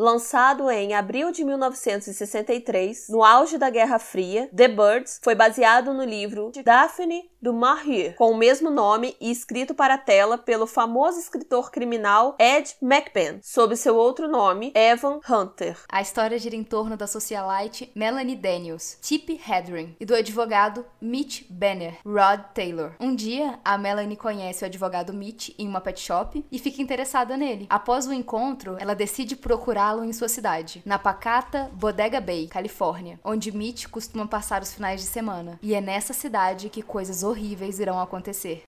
lançado em abril de 1963, no auge da Guerra Fria, The Birds foi baseado no livro de Daphne du Maurier, com o mesmo nome e escrito para a tela pelo famoso escritor criminal Ed McBain, sob seu outro nome, Evan Hunter. A história gira em torno da socialite Melanie Daniels, Tippi Hedren, e do advogado Mitch Banner, Rod Taylor. Um dia, a Melanie conhece o advogado Mitch em uma pet shop e fica interessada nele. Após o encontro, ela decide procurá-lo em sua cidade, na pacata Bodega Bay, Califórnia, onde Mitch costuma passar os finais de semana. E é nessa cidade que coisas horríveis irão acontecer.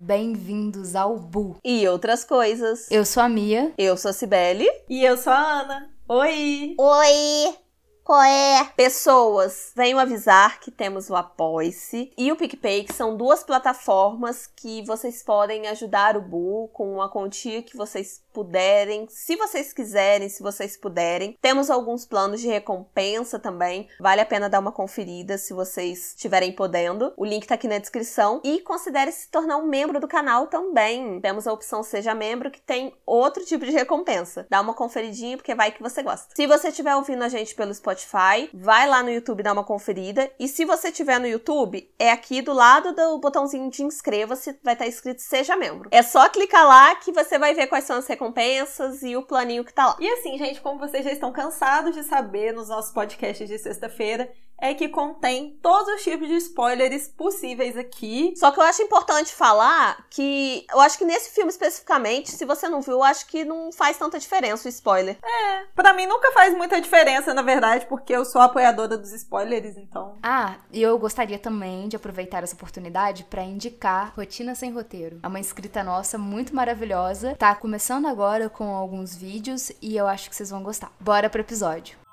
Bem-vindos ao Bu. E outras coisas. Eu sou a Mia. Eu sou a Cibele. E eu sou a Ana. Oi! Oi! Qual é? Pessoas, venho avisar que temos o Apoice e o PicPay, que são duas plataformas que vocês podem ajudar o Bu com uma quantia que vocês puderem, se vocês quiserem, se vocês puderem. Temos alguns planos de recompensa também. Vale a pena dar uma conferida se vocês estiverem podendo. O link tá aqui na descrição. E considere se tornar um membro do canal também. Temos a opção Seja Membro, que tem outro tipo de recompensa. Dá uma conferidinha, porque vai que você gosta. Se você estiver ouvindo a gente pelo Spotify, vai lá no YouTube dar uma conferida. E se você estiver no YouTube, é aqui do lado do botãozinho de inscreva-se, vai estar escrito Seja Membro. É só clicar lá que você vai ver quais são as recompensas recompensas e o planinho que tá lá. E assim, gente, como vocês já estão cansados de saber nos nossos podcasts de sexta-feira, é que contém todos os tipos de spoilers possíveis aqui. Só que eu acho importante falar que eu acho que nesse filme especificamente, se você não viu, eu acho que não faz tanta diferença o spoiler. É, para mim nunca faz muita diferença, na verdade, porque eu sou apoiadora dos spoilers, então. Ah, e eu gostaria também de aproveitar essa oportunidade para indicar Rotina Sem Roteiro. É uma inscrita nossa muito maravilhosa. Tá começando agora com alguns vídeos e eu acho que vocês vão gostar. Bora pro episódio.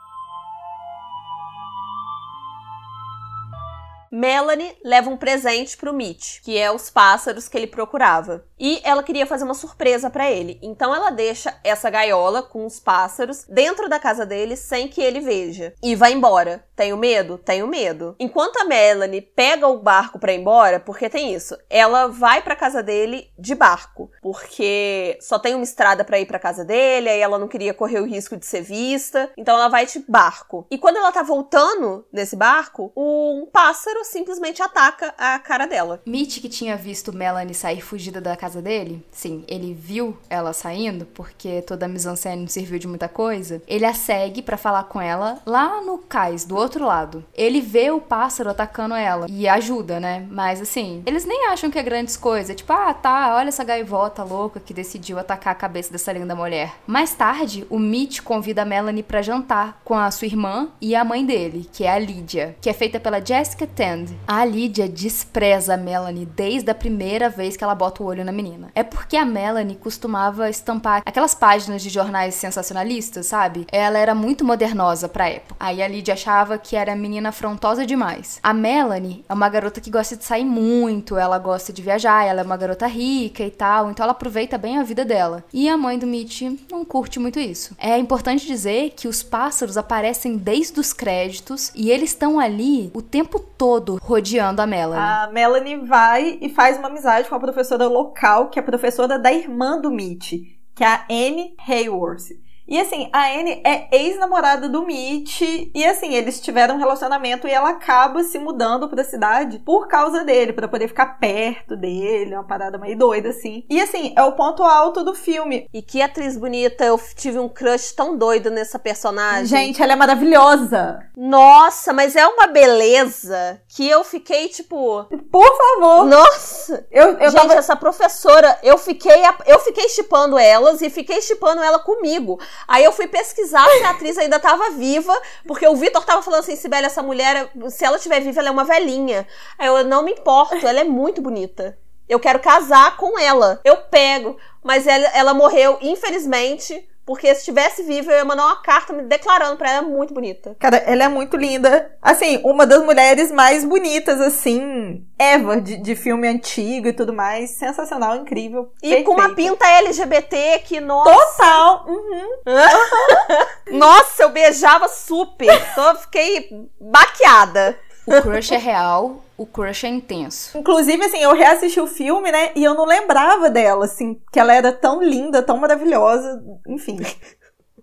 Melanie leva um presente pro Mitch, que é os pássaros que ele procurava. E ela queria fazer uma surpresa para ele. Então ela deixa essa gaiola com os pássaros dentro da casa dele sem que ele veja. E vai embora. Tenho medo? Tenho medo. Enquanto a Melanie pega o barco para ir embora, porque tem isso, ela vai para casa dele de barco, porque só tem uma estrada para ir para casa dele, aí ela não queria correr o risco de ser vista. Então ela vai de barco. E quando ela tá voltando nesse barco, um pássaro simplesmente ataca a cara dela. Mitch, que tinha visto Melanie sair fugida da casa dele, sim, ele viu ela saindo, porque toda a mise-en-scène não serviu de muita coisa. Ele a segue para falar com ela lá no cais, do outro lado. Ele vê o pássaro atacando ela e ajuda, né? Mas assim, eles nem acham que é grandes coisas. Tipo, ah, tá, olha essa gaivota louca que decidiu atacar a cabeça dessa linda mulher. Mais tarde, o Mitch convida a Melanie para jantar com a sua irmã e a mãe dele, que é a Lydia, que é feita pela Jessica Tan a Lydia despreza a Melanie desde a primeira vez que ela bota o olho na menina. É porque a Melanie costumava estampar aquelas páginas de jornais sensacionalistas, sabe? Ela era muito modernosa pra época. Aí a Lydia achava que era menina afrontosa demais. A Melanie é uma garota que gosta de sair muito, ela gosta de viajar, ela é uma garota rica e tal, então ela aproveita bem a vida dela. E a mãe do Mitch não curte muito isso. É importante dizer que os pássaros aparecem desde os créditos e eles estão ali o tempo todo todo rodeando a Melanie. A Melanie vai e faz uma amizade com a professora local, que é a professora da irmã do Mitch, que é a Anne Hayworth. E assim, a Anne é ex-namorada do Mitch. E assim, eles tiveram um relacionamento e ela acaba se mudando pra cidade por causa dele, para poder ficar perto dele. Uma parada meio doida, assim. E assim, é o ponto alto do filme. E que atriz bonita, eu tive um crush tão doido nessa personagem. Gente, ela é maravilhosa. Nossa, mas é uma beleza que eu fiquei tipo. Por favor. Nossa! Eu, eu Gente, tava... essa professora, eu fiquei, eu fiquei chipando elas e fiquei chipando ela comigo. Aí eu fui pesquisar se a atriz ainda tava viva, porque o Vitor tava falando assim, Sibeli, essa mulher, se ela estiver viva, ela é uma velhinha. Aí eu não me importo, ela é muito bonita. Eu quero casar com ela. Eu pego. Mas ela, ela morreu, infelizmente, porque se estivesse viva, eu ia mandar uma carta me declarando pra ela muito bonita. Cara, ela é muito linda. Assim, uma das mulheres mais bonitas, assim, ever, de, de filme antigo e tudo mais. Sensacional, incrível. E perfeita. com uma pinta LGBT que, nossa. Total! Uhum. nossa, eu beijava super. Então eu fiquei baqueada. O crush é real, o crush é intenso. Inclusive, assim, eu reassisti o filme, né? E eu não lembrava dela, assim, que ela era tão linda, tão maravilhosa, enfim.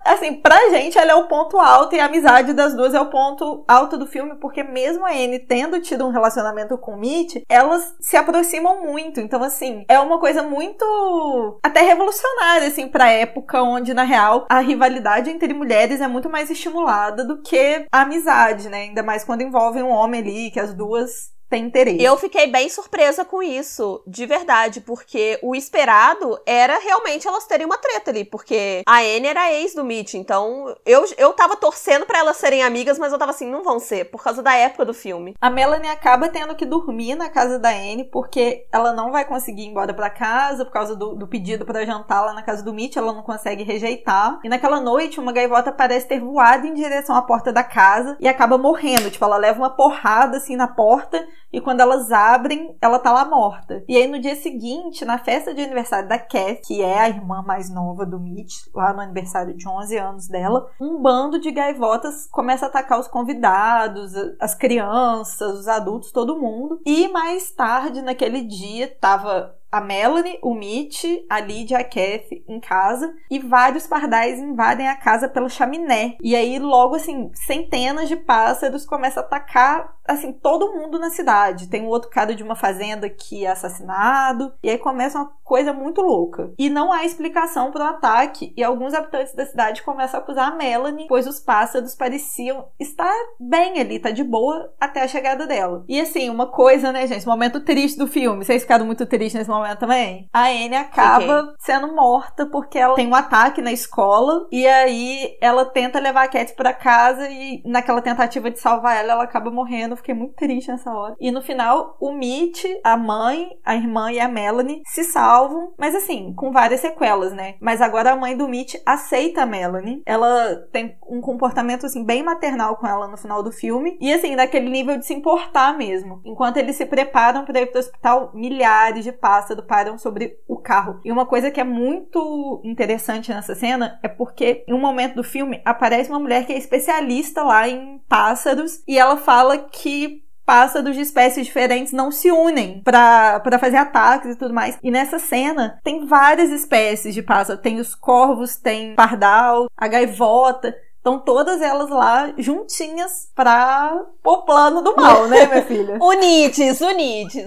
Assim, pra gente ela é o ponto alto e a amizade das duas é o ponto alto do filme, porque mesmo a Anne tendo tido um relacionamento com o Mitch, elas se aproximam muito. Então, assim, é uma coisa muito até revolucionária, assim, pra época onde, na real, a rivalidade entre mulheres é muito mais estimulada do que a amizade, né? Ainda mais quando envolve um homem ali, que as duas tem interesse. Eu fiquei bem surpresa com isso, de verdade, porque o esperado era realmente elas terem uma treta ali, porque a Anne era ex do Mitch, então eu, eu tava torcendo para elas serem amigas, mas eu tava assim, não vão ser, por causa da época do filme. A Melanie acaba tendo que dormir na casa da Anne, porque ela não vai conseguir ir embora para casa, por causa do, do pedido para jantar lá na casa do Mitch, ela não consegue rejeitar. E naquela noite, uma gaivota parece ter voado em direção à porta da casa e acaba morrendo, tipo, ela leva uma porrada assim na porta e quando elas abrem, ela tá lá morta. E aí no dia seguinte, na festa de aniversário da Cat, que é a irmã mais nova do Mitch, lá no aniversário de 11 anos dela, um bando de gaivotas começa a atacar os convidados, as crianças, os adultos, todo mundo. E mais tarde, naquele dia, tava a Melanie, o Mitch, a Lydia, a Kathy em casa e vários pardais invadem a casa pela chaminé. E aí, logo assim, centenas de pássaros começam a atacar, assim, todo mundo na cidade. Tem um outro cara de uma fazenda que é assassinado. E aí começa uma coisa muito louca. E não há explicação para o ataque. E alguns habitantes da cidade começam a acusar a Melanie, pois os pássaros pareciam estar bem ali, tá de boa até a chegada dela. E assim, uma coisa, né, gente? Momento triste do filme. Vocês ficaram muito tristes nesse momento momento também. A Anne acaba Fiquei. sendo morta porque ela tem um ataque na escola e aí ela tenta levar a Cat para casa e naquela tentativa de salvar ela, ela acaba morrendo. Fiquei muito triste nessa hora. E no final, o Mitch, a mãe, a irmã e a Melanie se salvam, mas assim, com várias sequelas, né? Mas agora a mãe do Mitch aceita a Melanie. Ela tem um comportamento assim bem maternal com ela no final do filme e assim, naquele nível de se importar mesmo. Enquanto eles se preparam para ir pro hospital, milhares de pássaros pássaro param sobre o carro. E uma coisa que é muito interessante nessa cena é porque em um momento do filme aparece uma mulher que é especialista lá em pássaros e ela fala que pássaros de espécies diferentes não se unem para fazer ataques e tudo mais. E nessa cena tem várias espécies de pássaro. Tem os corvos, tem pardal, a gaivota. Estão todas elas lá juntinhas para o plano do mal, né, minha filha? unites, unites.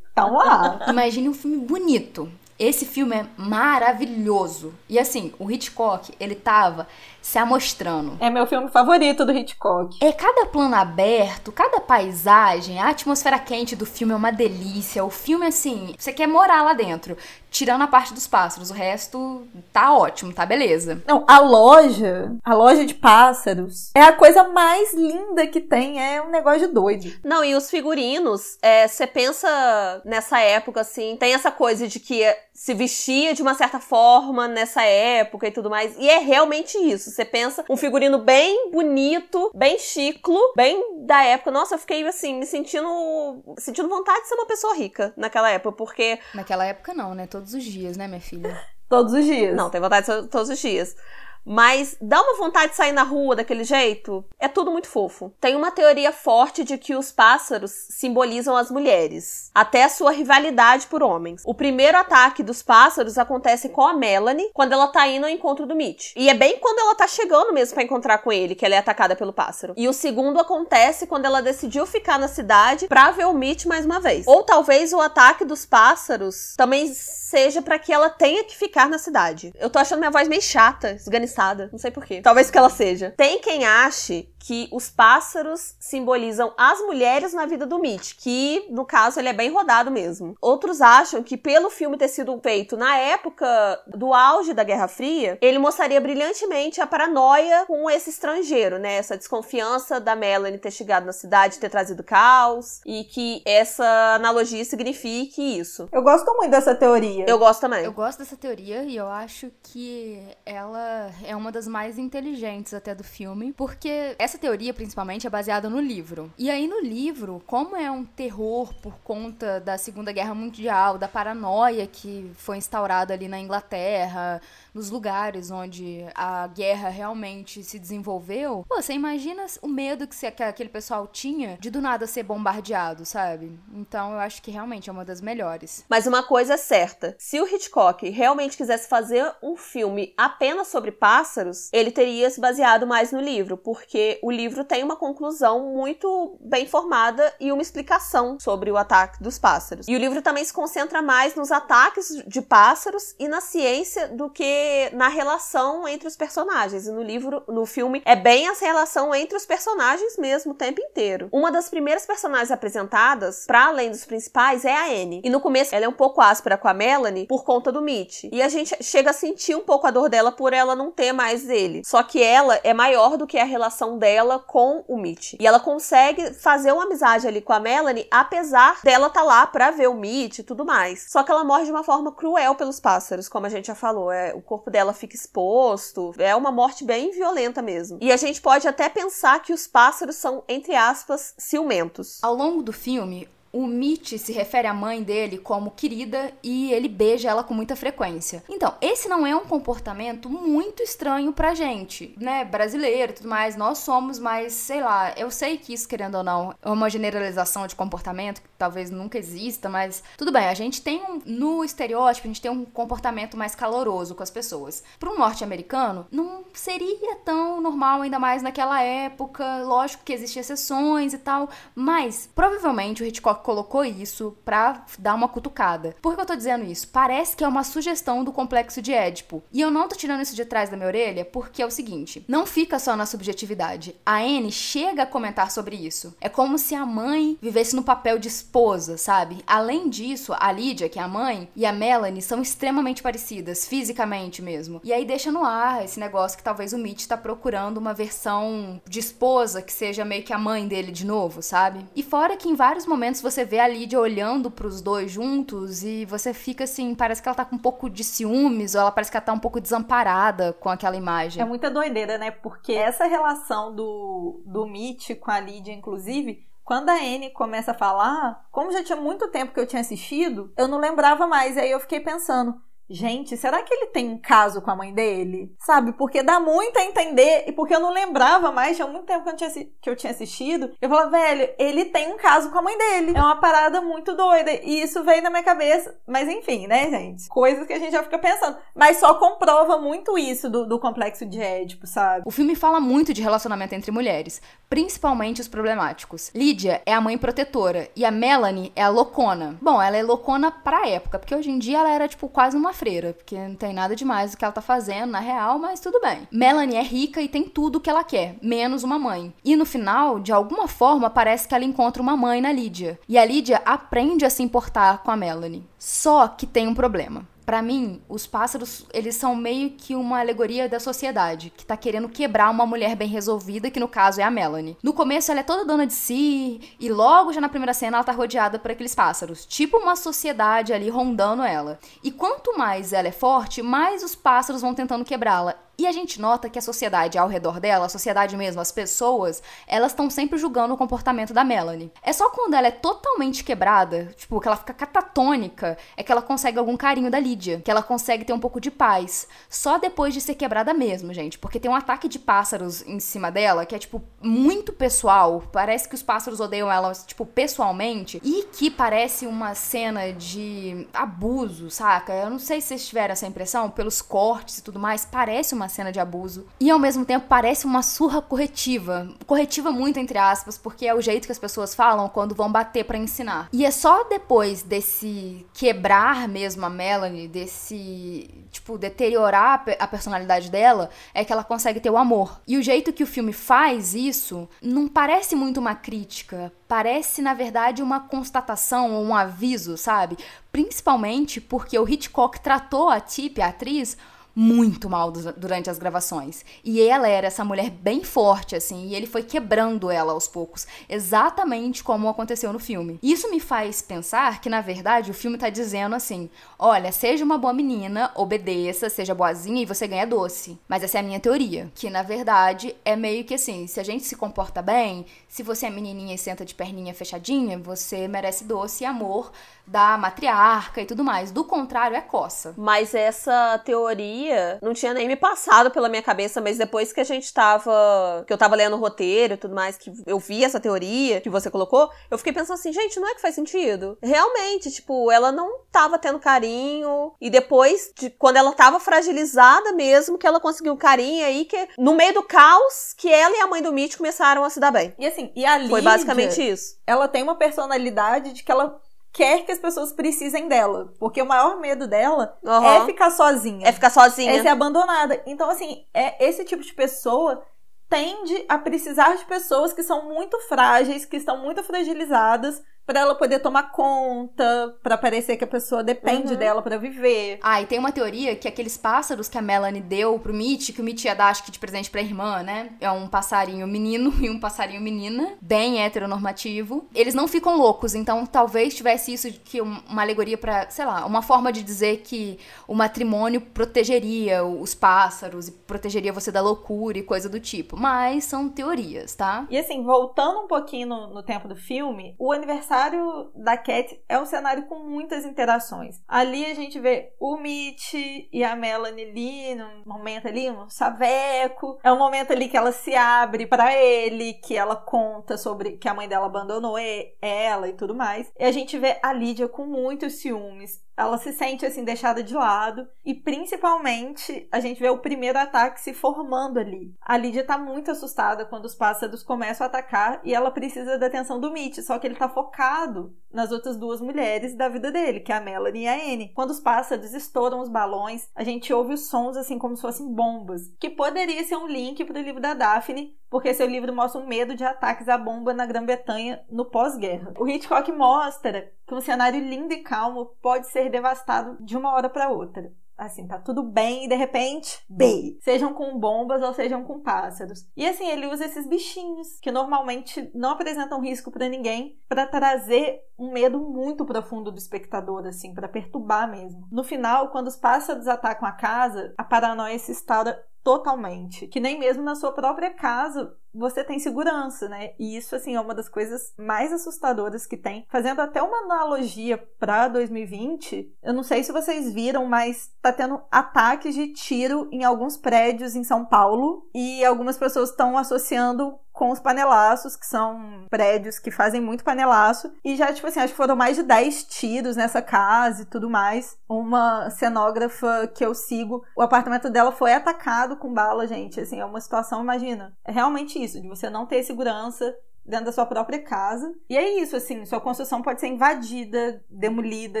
Então lá. Imagine um filme bonito. Esse filme é maravilhoso. E assim, o Hitchcock, ele tava se amostrando. É meu filme favorito do Hitchcock. É cada plano aberto, cada paisagem, a atmosfera quente do filme é uma delícia. O filme, assim, você quer morar lá dentro. Tirando a parte dos pássaros, o resto tá ótimo, tá beleza. Não, a loja, a loja de pássaros, é a coisa mais linda que tem, é um negócio de doido. Não, e os figurinos, você é, pensa nessa época, assim, tem essa coisa de que se vestia de uma certa forma nessa época e tudo mais, e é realmente isso. Você pensa um figurino bem bonito, bem chiclo, bem da época. Nossa, eu fiquei assim, me sentindo sentindo vontade de ser uma pessoa rica naquela época, porque naquela época não, né? Todos os dias, né, minha filha? Todos os dias. Não, tem vontade de ser todos os dias. Mas dá uma vontade de sair na rua daquele jeito? É tudo muito fofo. Tem uma teoria forte de que os pássaros simbolizam as mulheres, até a sua rivalidade por homens. O primeiro ataque dos pássaros acontece com a Melanie quando ela tá indo ao encontro do Mitch. E é bem quando ela tá chegando mesmo para encontrar com ele que ela é atacada pelo pássaro. E o segundo acontece quando ela decidiu ficar na cidade pra ver o Mitch mais uma vez. Ou talvez o ataque dos pássaros também seja para que ela tenha que ficar na cidade. Eu tô achando minha voz meio chata, esganiçada não sei porquê. Talvez que ela seja. Tem quem ache que os pássaros simbolizam as mulheres na vida do Mitch, que no caso ele é bem rodado mesmo. Outros acham que pelo filme ter sido feito na época do auge da Guerra Fria, ele mostraria brilhantemente a paranoia com esse estrangeiro, né? Essa desconfiança da Melanie ter chegado na cidade, ter trazido caos e que essa analogia signifique isso. Eu gosto muito dessa teoria. Eu gosto também. Eu gosto dessa teoria e eu acho que ela é uma das mais inteligentes até do filme, porque essa teoria principalmente é baseada no livro. E aí no livro, como é um terror por conta da Segunda Guerra Mundial, da paranoia que foi instaurada ali na Inglaterra, nos lugares onde a guerra realmente se desenvolveu, pô, você imagina o medo que, que aquele pessoal tinha de do nada ser bombardeado, sabe? Então eu acho que realmente é uma das melhores. Mas uma coisa é certa: se o Hitchcock realmente quisesse fazer um filme apenas sobre pássaros, ele teria se baseado mais no livro, porque o livro tem uma conclusão muito bem formada e uma explicação sobre o ataque dos pássaros. E o livro também se concentra mais nos ataques de pássaros e na ciência do que na relação entre os personagens. E no livro, no filme, é bem essa relação entre os personagens mesmo o tempo inteiro. Uma das primeiras personagens apresentadas, para além dos principais, é a Anne. E no começo ela é um pouco áspera com a Melanie por conta do Mitch. E a gente chega a sentir um pouco a dor dela por ela não ter mais ele. Só que ela é maior do que a relação dela com o Mitch. E ela consegue fazer uma amizade ali com a Melanie, apesar dela estar tá lá pra ver o Mitch e tudo mais. Só que ela morre de uma forma cruel pelos pássaros, como a gente já falou. É, o corpo dela fica exposto. É uma morte bem violenta mesmo. E a gente pode até pensar que os pássaros são, entre aspas, ciumentos. Ao longo do filme, o Mitch se refere à mãe dele como querida e ele beija ela com muita frequência. Então, esse não é um comportamento muito estranho pra gente, né? Brasileiro e tudo mais. Nós somos mais, sei lá, eu sei que isso, querendo ou não, é uma generalização de comportamento que talvez nunca exista, mas tudo bem, a gente tem um, no estereótipo, a gente tem um comportamento mais caloroso com as pessoas. Para um norte-americano, não seria tão normal, ainda mais naquela época. Lógico que existem exceções e tal, mas provavelmente o Hitchcock colocou isso pra dar uma cutucada. Por que eu tô dizendo isso? Parece que é uma sugestão do complexo de Édipo. E eu não tô tirando isso de trás da minha orelha porque é o seguinte: não fica só na subjetividade. A Anne chega a comentar sobre isso. É como se a mãe vivesse no papel de esposa, sabe? Além disso, a Lídia, que é a mãe, e a Melanie são extremamente parecidas, fisicamente mesmo. E aí deixa no ar esse negócio que talvez o Mitch tá procurando uma versão de esposa que seja meio que a mãe dele de novo, sabe? E fora que em vários momentos você você vê a Lídia olhando para os dois juntos e você fica assim, parece que ela tá com um pouco de ciúmes, ou ela parece que ela tá um pouco desamparada com aquela imagem. É muita doideira, né? Porque essa relação do, do Mitch com a Lídia, inclusive, quando a Anne começa a falar, como já tinha muito tempo que eu tinha assistido, eu não lembrava mais. E aí eu fiquei pensando, Gente, será que ele tem um caso com a mãe dele? Sabe? Porque dá muito a entender, e porque eu não lembrava mais, tinha muito tempo que eu, tinha, que eu tinha assistido. Eu falava, velho, ele tem um caso com a mãe dele. É uma parada muito doida. E isso veio na minha cabeça. Mas enfim, né, gente? Coisas que a gente já fica pensando. Mas só comprova muito isso do, do complexo de Édipo, sabe? O filme fala muito de relacionamento entre mulheres, principalmente os problemáticos. Lídia é a mãe protetora e a Melanie é a loucona. Bom, ela é loucona pra época, porque hoje em dia ela era, tipo, quase uma freira, porque não tem nada demais do que ela tá fazendo na real, mas tudo bem. Melanie é rica e tem tudo o que ela quer, menos uma mãe. E no final, de alguma forma, parece que ela encontra uma mãe na Lídia. E a Lídia aprende a se importar com a Melanie. Só que tem um problema. Para mim, os pássaros, eles são meio que uma alegoria da sociedade, que tá querendo quebrar uma mulher bem resolvida, que no caso é a Melanie. No começo ela é toda dona de si, e logo já na primeira cena ela tá rodeada por aqueles pássaros, tipo uma sociedade ali rondando ela. E quanto mais ela é forte, mais os pássaros vão tentando quebrá-la. E a gente nota que a sociedade ao redor dela, a sociedade mesmo, as pessoas, elas estão sempre julgando o comportamento da Melanie. É só quando ela é totalmente quebrada, tipo, que ela fica catatônica, é que ela consegue algum carinho da Lídia, que ela consegue ter um pouco de paz. Só depois de ser quebrada mesmo, gente, porque tem um ataque de pássaros em cima dela que é, tipo, muito pessoal. Parece que os pássaros odeiam ela, tipo, pessoalmente, e que parece uma cena de abuso, saca? Eu não sei se vocês tiveram essa impressão, pelos cortes e tudo mais, parece uma cena de abuso. E ao mesmo tempo parece uma surra corretiva. Corretiva muito entre aspas, porque é o jeito que as pessoas falam quando vão bater para ensinar. E é só depois desse quebrar mesmo a Melanie, desse, tipo, deteriorar a personalidade dela, é que ela consegue ter o amor. E o jeito que o filme faz isso não parece muito uma crítica, parece na verdade uma constatação ou um aviso, sabe? Principalmente porque o Hitchcock tratou a Tip, a atriz, muito mal durante as gravações. E ela era essa mulher bem forte, assim, e ele foi quebrando ela aos poucos, exatamente como aconteceu no filme. Isso me faz pensar que, na verdade, o filme tá dizendo assim: olha, seja uma boa menina, obedeça, seja boazinha e você ganha doce. Mas essa é a minha teoria. Que, na verdade, é meio que assim: se a gente se comporta bem, se você é menininha e senta de perninha fechadinha, você merece doce e amor da matriarca e tudo mais. Do contrário, é coça. Mas essa teoria não tinha nem me passado pela minha cabeça, mas depois que a gente tava. que eu tava lendo o roteiro e tudo mais, que eu vi essa teoria que você colocou, eu fiquei pensando assim, gente, não é que faz sentido. Realmente, tipo, ela não tava tendo carinho. E depois, de, quando ela tava fragilizada mesmo, que ela conseguiu carinho aí, que no meio do caos, que ela e a mãe do Mitch começaram a se dar bem. E assim, e a Lídia, Foi basicamente isso. Ela tem uma personalidade de que ela quer que as pessoas precisem dela. Porque o maior medo dela uhum. é ficar sozinha. É ficar sozinha. É ser abandonada. Então, assim, é esse tipo de pessoa tende a precisar de pessoas que são muito frágeis, que estão muito fragilizadas, para ela poder tomar conta, para parecer que a pessoa depende uhum. dela para viver. Ah, e tem uma teoria que aqueles pássaros que a Melanie deu pro Mitch, que o Mitch ia dar acho que de presente pra irmã, né? É um passarinho menino e um passarinho menina, bem heteronormativo. Eles não ficam loucos, então talvez tivesse isso que uma alegoria para, sei lá, uma forma de dizer que o matrimônio protegeria os pássaros e protegeria você da loucura e coisa do tipo. Mas são teorias, tá? E assim, voltando um pouquinho no, no tempo do filme, o aniversário aniversário da Cat é um cenário com muitas interações. Ali a gente vê o Mitch e a Melanie ali, num momento ali, um saveco. É um momento ali que ela se abre para ele, que ela conta sobre que a mãe dela abandonou ela e tudo mais. E a gente vê a Lídia com muitos ciúmes ela se sente assim deixada de lado e principalmente a gente vê o primeiro ataque se formando ali. A Lídia tá muito assustada quando os pássaros começam a atacar e ela precisa da atenção do Mitch, só que ele tá focado nas outras duas mulheres da vida dele, que é a Melanie e a Anne. Quando os pássaros estouram os balões, a gente ouve os sons assim como se fossem bombas, que poderia ser um link para o livro da Daphne, porque seu livro mostra um medo de ataques à bomba na Grã-Bretanha no pós-guerra. O Hitchcock mostra que um cenário lindo e calmo pode ser devastado de uma hora para outra assim, tá tudo bem e de repente, bem, sejam com bombas ou sejam com pássaros. E assim, ele usa esses bichinhos que normalmente não apresentam risco para ninguém, para trazer um medo muito profundo do espectador, assim, para perturbar mesmo. No final, quando os pássaros atacam a casa, a paranoia se instaura totalmente. Que nem mesmo na sua própria casa você tem segurança, né? E isso, assim, é uma das coisas mais assustadoras que tem. Fazendo até uma analogia para 2020, eu não sei se vocês viram, mas tá tendo ataques de tiro em alguns prédios em São Paulo e algumas pessoas estão associando com os panelaços, que são prédios que fazem muito panelaço. E já, tipo assim, acho que foram mais de 10 tiros nessa casa e tudo mais. Uma cenógrafa que eu sigo, o apartamento dela foi atacado com bala, gente. Assim, é uma situação, imagina. É realmente isso, de você não ter segurança dentro da sua própria casa. E é isso, assim, sua construção pode ser invadida, demolida,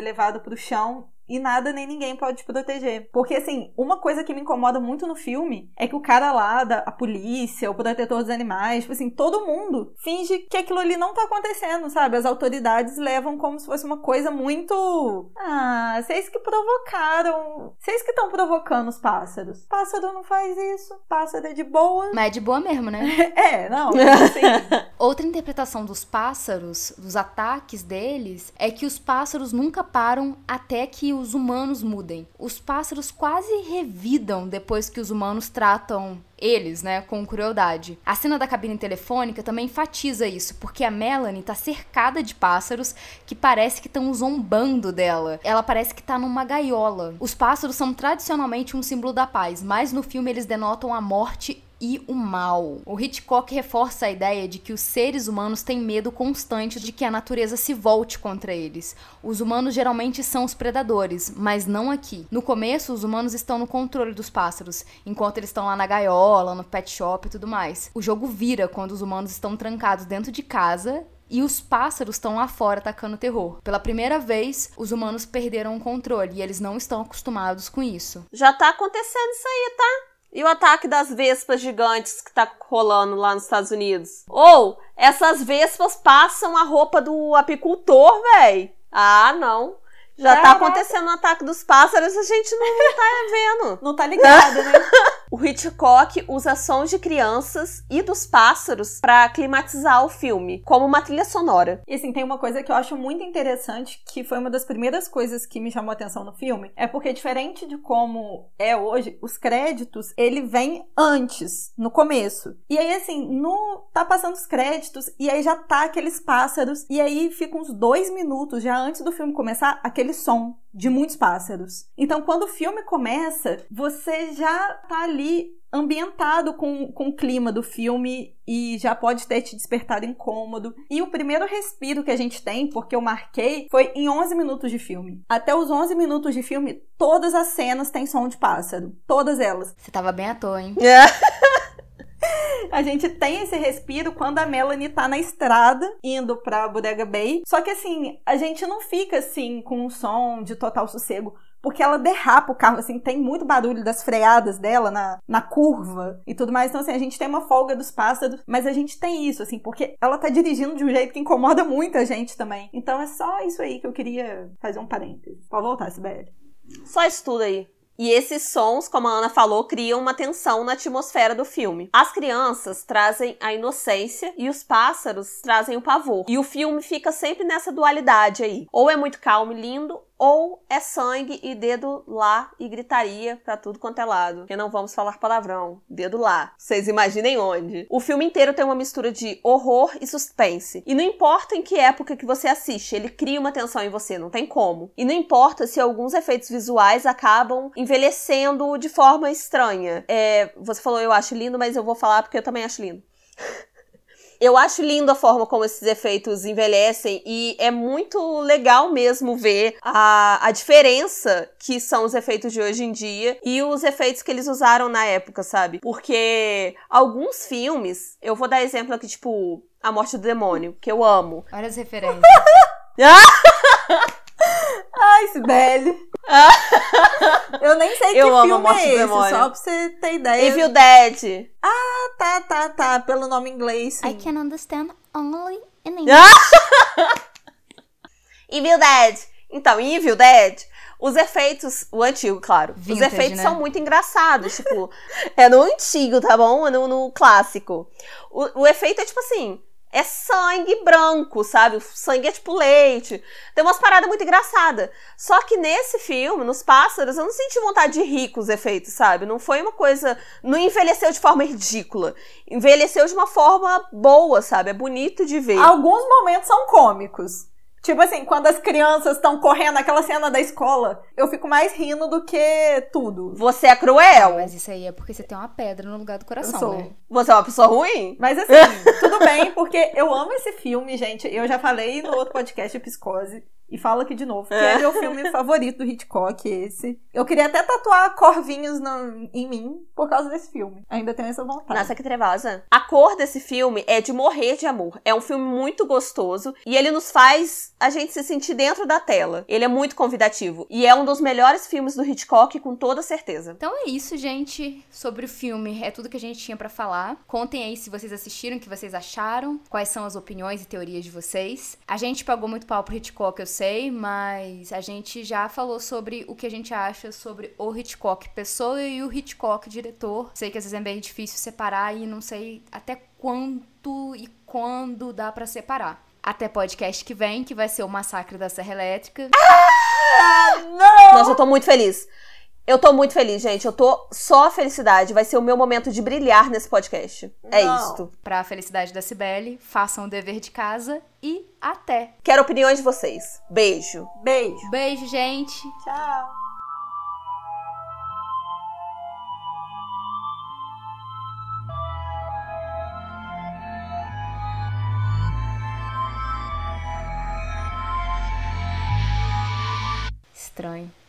levada para o chão e nada nem ninguém pode te proteger. Porque, assim, uma coisa que me incomoda muito no filme é que o cara lá, da, a polícia, o protetor dos animais, tipo assim, todo mundo finge que aquilo ali não tá acontecendo, sabe? As autoridades levam como se fosse uma coisa muito. Ah, vocês que provocaram. Vocês que estão provocando os pássaros. Pássaro não faz isso. Pássaro é de boa. Mas é de boa mesmo, né? é, não. Assim. Outra interpretação dos pássaros, dos ataques deles, é que os pássaros nunca param até que os humanos mudem. Os pássaros quase revidam depois que os humanos tratam eles, né, com crueldade. A cena da cabine telefônica também enfatiza isso, porque a Melanie tá cercada de pássaros que parece que estão zombando dela. Ela parece que tá numa gaiola. Os pássaros são tradicionalmente um símbolo da paz, mas no filme eles denotam a morte e o mal. O Hitchcock reforça a ideia de que os seres humanos têm medo constante de que a natureza se volte contra eles. Os humanos geralmente são os predadores, mas não aqui. No começo, os humanos estão no controle dos pássaros, enquanto eles estão lá na gaiola, no pet shop e tudo mais. O jogo vira quando os humanos estão trancados dentro de casa e os pássaros estão lá fora atacando terror. Pela primeira vez, os humanos perderam o controle e eles não estão acostumados com isso. Já tá acontecendo isso aí, tá? E o ataque das vespas gigantes que tá rolando lá nos Estados Unidos? Ou essas vespas passam a roupa do apicultor, véi? Ah, não. Já tá Caraca. acontecendo o ataque dos pássaros, a gente não tá vendo. Não tá ligado, né? O Hitchcock usa sons de crianças e dos pássaros pra climatizar o filme, como uma trilha sonora. E assim, tem uma coisa que eu acho muito interessante, que foi uma das primeiras coisas que me chamou a atenção no filme, é porque diferente de como é hoje, os créditos, ele vem antes, no começo. E aí, assim, no tá passando os créditos, e aí já tá aqueles pássaros, e aí fica uns dois minutos, já antes do filme começar, aquele som de muitos pássaros. Então, quando o filme começa, você já tá ali ambientado com, com o clima do filme e já pode ter te despertado incômodo. E o primeiro respiro que a gente tem, porque eu marquei, foi em 11 minutos de filme. Até os 11 minutos de filme, todas as cenas têm som de pássaro. Todas elas. Você tava bem à toa, hein? A gente tem esse respiro quando a Melanie tá na estrada indo pra Bodega Bay. Só que assim, a gente não fica assim com um som de total sossego. Porque ela derrapa o carro, assim, tem muito barulho das freadas dela na, na curva e tudo mais. Então, assim, a gente tem uma folga dos pássaros, mas a gente tem isso, assim, porque ela tá dirigindo de um jeito que incomoda muito a gente também. Então é só isso aí que eu queria fazer um parênteses. Pode voltar, Sibeli. Só isso tudo aí. E esses sons, como a Ana falou, criam uma tensão na atmosfera do filme. As crianças trazem a inocência e os pássaros trazem o pavor. E o filme fica sempre nessa dualidade aí. Ou é muito calmo e lindo, ou é sangue e dedo lá e gritaria pra tudo quanto é lado. Porque não vamos falar palavrão. Dedo lá. Vocês imaginem onde. O filme inteiro tem uma mistura de horror e suspense. E não importa em que época que você assiste, ele cria uma tensão em você, não tem como. E não importa se alguns efeitos visuais acabam envelhecendo de forma estranha. É, você falou eu acho lindo, mas eu vou falar porque eu também acho lindo. Eu acho lindo a forma como esses efeitos envelhecem e é muito legal mesmo ver a, a diferença que são os efeitos de hoje em dia e os efeitos que eles usaram na época, sabe? Porque alguns filmes, eu vou dar exemplo aqui, tipo, A Morte do Demônio, que eu amo. Olha as referências. Ai, Sibeli. eu nem sei Eu que amo filme a Morte é do esse, Demônio. só pra você ter ideia. Evil Dead. Ah, tá, tá, tá. Pelo nome inglês, sim. I can understand only in English. Evil Dead. Então, em Evil Dead, os efeitos, o antigo, claro, os Vintage, efeitos né? são muito engraçados. tipo, é no antigo, tá bom? É no, no clássico. O, o efeito é tipo assim. É sangue branco, sabe? O sangue é tipo leite. Tem umas paradas muito engraçadas. Só que nesse filme, nos pássaros, eu não senti vontade de rir com os efeitos, sabe? Não foi uma coisa. Não envelheceu de forma ridícula. Envelheceu de uma forma boa, sabe? É bonito de ver. Alguns momentos são cômicos. Tipo assim, quando as crianças estão correndo, aquela cena da escola, eu fico mais rindo do que tudo. Você é cruel. Mas isso aí é porque você tem uma pedra no lugar do Eu coração, sou. né? Você é uma pessoa ruim? Mas assim, tudo bem, porque eu amo esse filme, gente. Eu já falei no outro podcast, Psicose. E falo aqui de novo, que é, É. meu filme favorito do Hitchcock, esse. Eu queria até tatuar corvinhos no- em mim por causa desse filme. Ainda tenho essa vontade. Nossa, que trevosa. A cor desse filme é de morrer de amor. É um filme muito gostoso e ele nos faz a gente se sentir dentro da tela. Ele é muito convidativo e é um dos melhores filmes do Hitchcock, com toda certeza. Então é isso, gente, sobre o filme. É tudo que a gente tinha pra falar. Contem aí se vocês assistiram, o que vocês acharam, quais são as opiniões e teorias de vocês. A gente pagou muito pau pro Hitchcock, eu sei, mas a gente já falou sobre o que a gente acha sobre o Hitchcock pessoa e o Hitchcock diretor. Sei que às vezes é bem difícil separar e não sei até quanto e quando dá pra separar. Até podcast que vem, que vai ser o Massacre da Serra Elétrica. Nossa, eu tô muito feliz. Eu tô muito feliz, gente. Eu tô só felicidade. Vai ser o meu momento de brilhar nesse podcast. É Não. isto. Pra felicidade da Cibele, façam o dever de casa e até! Quero opiniões de vocês. Beijo. Beijo. Beijo, gente! Tchau. Estranho.